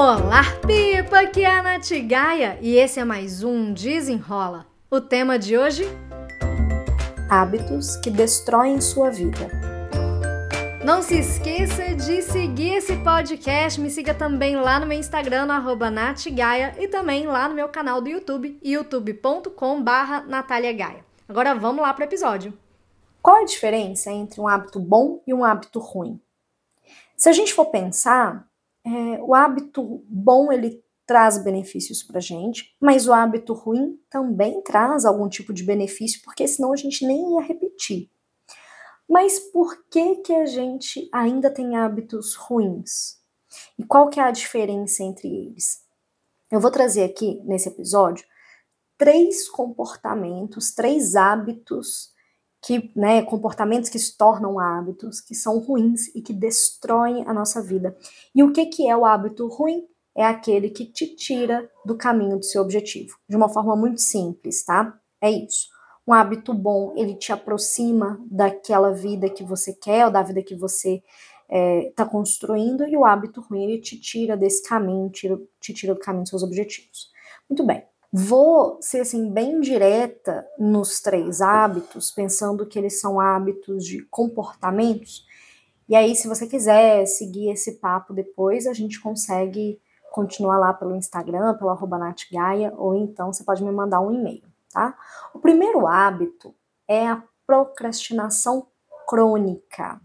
Olá, Pipa! Aqui é a Nath Gaia e esse é mais um Desenrola. O tema de hoje? Hábitos que destroem sua vida. Não se esqueça de seguir esse podcast. Me siga também lá no meu Instagram, no NathGaia, e também lá no meu canal do YouTube, youtube.com.br Natália Gaia. Agora vamos lá para o episódio. Qual a diferença entre um hábito bom e um hábito ruim? Se a gente for pensar, é, o hábito bom ele traz benefícios para gente, mas o hábito ruim também traz algum tipo de benefício, porque senão a gente nem ia repetir. Mas por que que a gente ainda tem hábitos ruins? E qual que é a diferença entre eles? Eu vou trazer aqui nesse episódio três comportamentos, três hábitos que, né, comportamentos que se tornam hábitos, que são ruins e que destroem a nossa vida. E o que, que é o hábito ruim? É aquele que te tira do caminho do seu objetivo. De uma forma muito simples, tá? É isso. Um hábito bom, ele te aproxima daquela vida que você quer, ou da vida que você está é, tá construindo, e o hábito ruim, ele te tira desse caminho, te tira do caminho dos seus objetivos. Muito bem. Vou ser assim bem direta nos três hábitos, pensando que eles são hábitos de comportamentos. E aí, se você quiser seguir esse papo depois, a gente consegue continuar lá pelo Instagram, pelo arroba natgaia, ou então você pode me mandar um e-mail, tá? O primeiro hábito é a procrastinação crônica.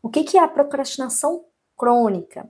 O que, que é a procrastinação crônica?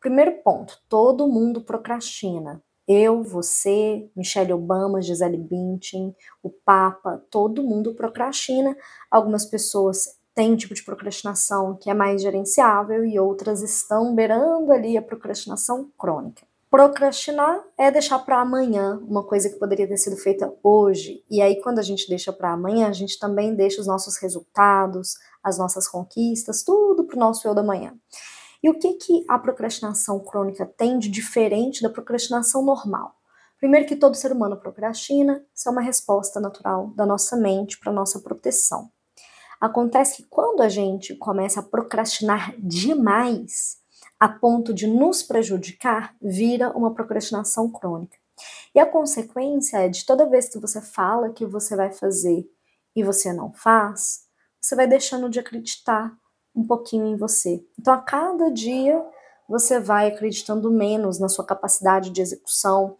Primeiro ponto, todo mundo procrastina. Eu, você, Michelle Obama, Gisele Bündchen, o Papa, todo mundo procrastina. Algumas pessoas têm um tipo de procrastinação que é mais gerenciável e outras estão beirando ali a procrastinação crônica. Procrastinar é deixar para amanhã uma coisa que poderia ter sido feita hoje. E aí, quando a gente deixa para amanhã, a gente também deixa os nossos resultados, as nossas conquistas, tudo para o nosso eu da manhã. E o que, que a procrastinação crônica tem de diferente da procrastinação normal? Primeiro que todo ser humano procrastina, isso é uma resposta natural da nossa mente para nossa proteção. Acontece que quando a gente começa a procrastinar demais, a ponto de nos prejudicar, vira uma procrastinação crônica. E a consequência é de toda vez que você fala que você vai fazer e você não faz, você vai deixando de acreditar um pouquinho em você. Então, a cada dia, você vai acreditando menos na sua capacidade de execução,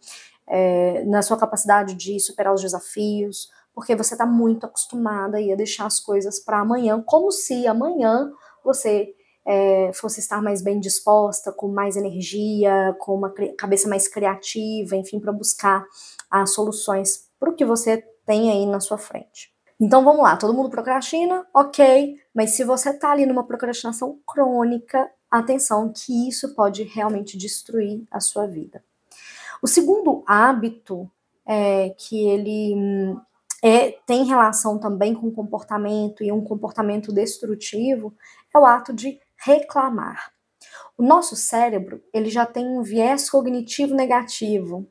é, na sua capacidade de superar os desafios, porque você está muito acostumada a deixar as coisas para amanhã, como se amanhã você é, fosse estar mais bem disposta, com mais energia, com uma cabeça mais criativa, enfim, para buscar as soluções para o que você tem aí na sua frente. Então vamos lá, todo mundo procrastina, ok, mas se você está ali numa procrastinação crônica, atenção que isso pode realmente destruir a sua vida. O segundo hábito é que ele é, tem relação também com comportamento e um comportamento destrutivo é o ato de reclamar. O nosso cérebro ele já tem um viés cognitivo negativo.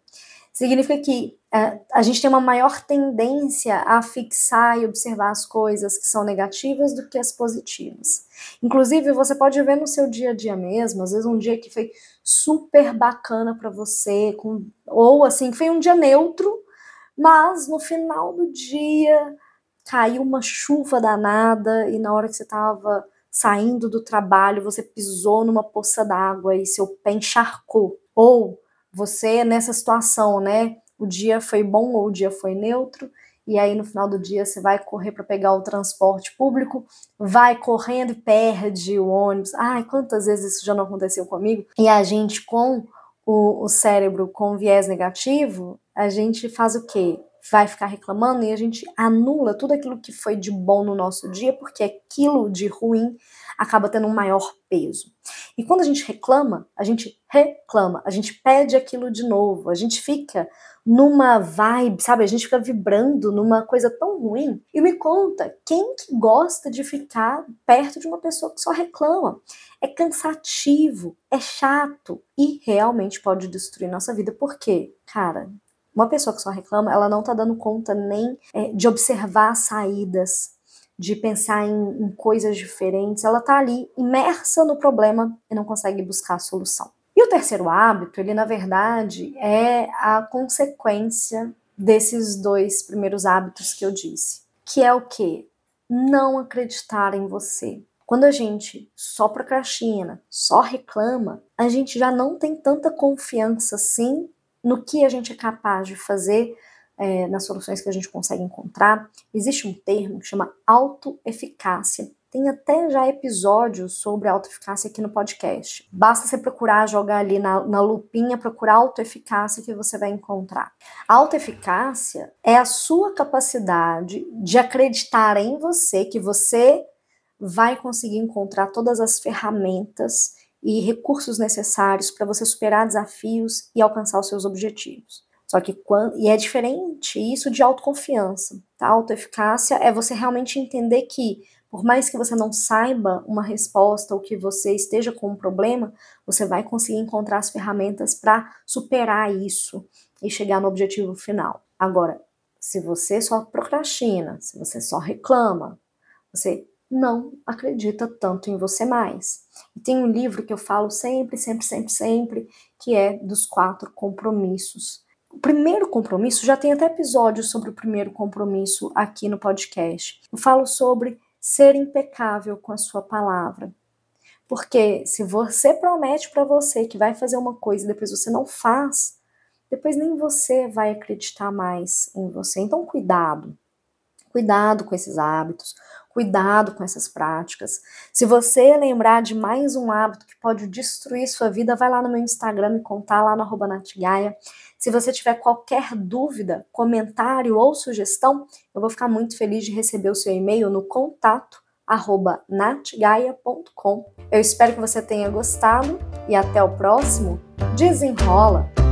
Significa que é, a gente tem uma maior tendência a fixar e observar as coisas que são negativas do que as positivas. Inclusive, você pode ver no seu dia a dia mesmo, às vezes um dia que foi super bacana para você, com, ou assim, foi um dia neutro, mas no final do dia caiu uma chuva danada e na hora que você estava saindo do trabalho, você pisou numa poça d'água e seu pé encharcou. Ou você nessa situação, né? o dia foi bom ou o dia foi neutro, e aí no final do dia você vai correr para pegar o transporte público, vai correndo e perde o ônibus. Ai, quantas vezes isso já não aconteceu comigo? E a gente com o, o cérebro com viés negativo, a gente faz o quê? Vai ficar reclamando e a gente anula tudo aquilo que foi de bom no nosso dia, porque aquilo de ruim acaba tendo um maior peso. E quando a gente reclama, a gente reclama, a gente pede aquilo de novo, a gente fica numa vibe, sabe? A gente fica vibrando numa coisa tão ruim. E me conta, quem que gosta de ficar perto de uma pessoa que só reclama? É cansativo, é chato e realmente pode destruir nossa vida. Por quê? Cara, uma pessoa que só reclama, ela não tá dando conta nem é, de observar saídas, de pensar em, em coisas diferentes. Ela tá ali imersa no problema e não consegue buscar a solução. E E o terceiro hábito, ele na verdade é a consequência desses dois primeiros hábitos que eu disse, que é o que? Não acreditar em você. Quando a gente só procrastina, só reclama, a gente já não tem tanta confiança assim no que a gente é capaz de fazer, é, nas soluções que a gente consegue encontrar. Existe um termo que chama autoeficácia. Tem até já episódios sobre autoeficácia aqui no podcast. Basta você procurar, jogar ali na, na lupinha, procurar autoeficácia que você vai encontrar. Autoeficácia é a sua capacidade de acreditar em você, que você vai conseguir encontrar todas as ferramentas e recursos necessários para você superar desafios e alcançar os seus objetivos. Só que quando, e é diferente isso de autoconfiança, tá? Autoeficácia é você realmente entender que por mais que você não saiba uma resposta ou que você esteja com um problema, você vai conseguir encontrar as ferramentas para superar isso e chegar no objetivo final. Agora, se você só procrastina, se você só reclama, você não acredita tanto em você mais. E tem um livro que eu falo sempre, sempre, sempre, sempre, que é dos quatro compromissos. O primeiro compromisso, já tem até episódio sobre o primeiro compromisso aqui no podcast. Eu falo sobre ser impecável com a sua palavra. Porque se você promete para você que vai fazer uma coisa e depois você não faz, depois nem você vai acreditar mais em você. Então, cuidado. Cuidado com esses hábitos. Cuidado com essas práticas. Se você lembrar de mais um hábito que pode destruir sua vida, vai lá no meu Instagram me contar lá no Natigaia. Se você tiver qualquer dúvida, comentário ou sugestão, eu vou ficar muito feliz de receber o seu e-mail no contato arroba natgaia.com. Eu espero que você tenha gostado e até o próximo. Desenrola!